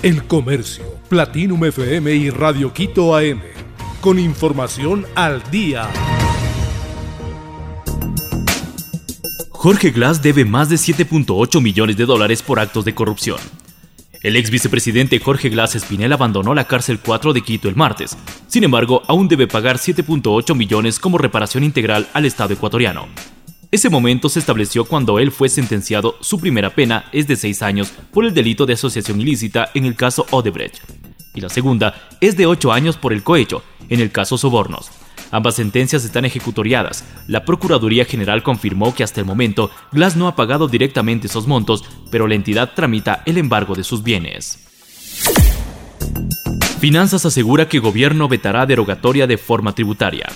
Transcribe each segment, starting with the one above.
El Comercio, Platinum FM y Radio Quito AM. Con información al día. Jorge Glass debe más de 7.8 millones de dólares por actos de corrupción. El ex vicepresidente Jorge Glass Espinel abandonó la cárcel 4 de Quito el martes. Sin embargo, aún debe pagar 7.8 millones como reparación integral al Estado ecuatoriano. Ese momento se estableció cuando él fue sentenciado, su primera pena es de seis años por el delito de asociación ilícita en el caso Odebrecht, y la segunda es de ocho años por el cohecho, en el caso Sobornos. Ambas sentencias están ejecutoriadas. La Procuraduría General confirmó que hasta el momento Glass no ha pagado directamente esos montos, pero la entidad tramita el embargo de sus bienes. Finanzas asegura que gobierno vetará derogatoria de forma tributaria.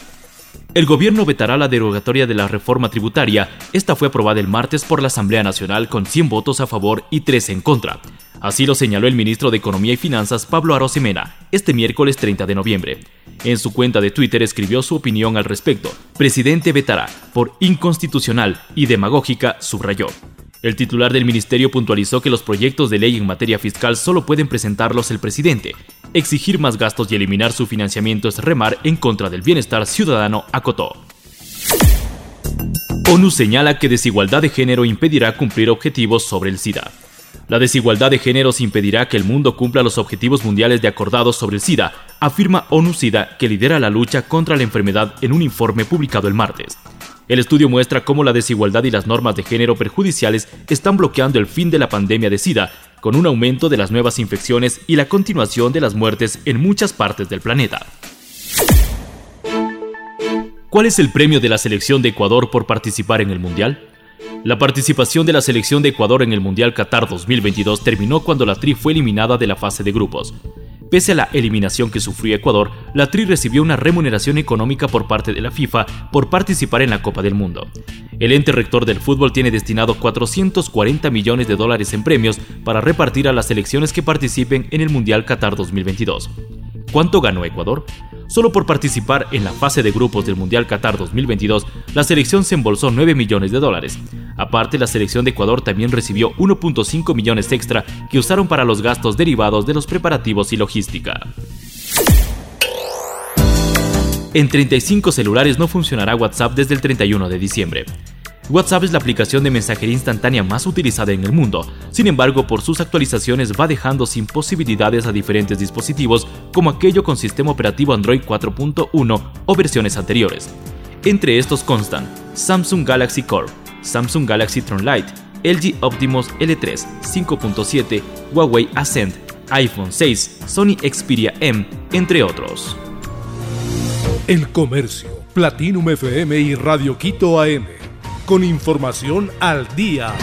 El gobierno vetará la derogatoria de la reforma tributaria. Esta fue aprobada el martes por la Asamblea Nacional con 100 votos a favor y 3 en contra. Así lo señaló el ministro de Economía y Finanzas Pablo Arosemena este miércoles 30 de noviembre. En su cuenta de Twitter escribió su opinión al respecto. Presidente vetará por inconstitucional y demagógica, subrayó. El titular del ministerio puntualizó que los proyectos de ley en materia fiscal solo pueden presentarlos el presidente. Exigir más gastos y eliminar su financiamiento es remar en contra del bienestar ciudadano, acotó. ONU señala que desigualdad de género impedirá cumplir objetivos sobre el SIDA. La desigualdad de géneros impedirá que el mundo cumpla los objetivos mundiales de acordados sobre el SIDA, afirma ONU SIDA, que lidera la lucha contra la enfermedad en un informe publicado el martes. El estudio muestra cómo la desigualdad y las normas de género perjudiciales están bloqueando el fin de la pandemia de SIDA, con un aumento de las nuevas infecciones y la continuación de las muertes en muchas partes del planeta. ¿Cuál es el premio de la selección de Ecuador por participar en el Mundial? La participación de la selección de Ecuador en el Mundial Qatar 2022 terminó cuando la Tri fue eliminada de la fase de grupos. Pese a la eliminación que sufrió Ecuador, la TRI recibió una remuneración económica por parte de la FIFA por participar en la Copa del Mundo. El ente rector del fútbol tiene destinado 440 millones de dólares en premios para repartir a las selecciones que participen en el Mundial Qatar 2022. ¿Cuánto ganó Ecuador? Solo por participar en la fase de grupos del Mundial Qatar 2022, la selección se embolsó 9 millones de dólares. Aparte, la selección de Ecuador también recibió 1.5 millones extra que usaron para los gastos derivados de los preparativos y logística. En 35 celulares no funcionará WhatsApp desde el 31 de diciembre. WhatsApp es la aplicación de mensajería instantánea más utilizada en el mundo, sin embargo por sus actualizaciones va dejando sin posibilidades a diferentes dispositivos como aquello con sistema operativo Android 4.1 o versiones anteriores. Entre estos constan Samsung Galaxy Core, Samsung Galaxy Tron Lite, LG Optimus L3 5.7, Huawei Ascend, iPhone 6, Sony Xperia M, entre otros. El Comercio, Platinum FM y Radio Quito AM. Con información al día.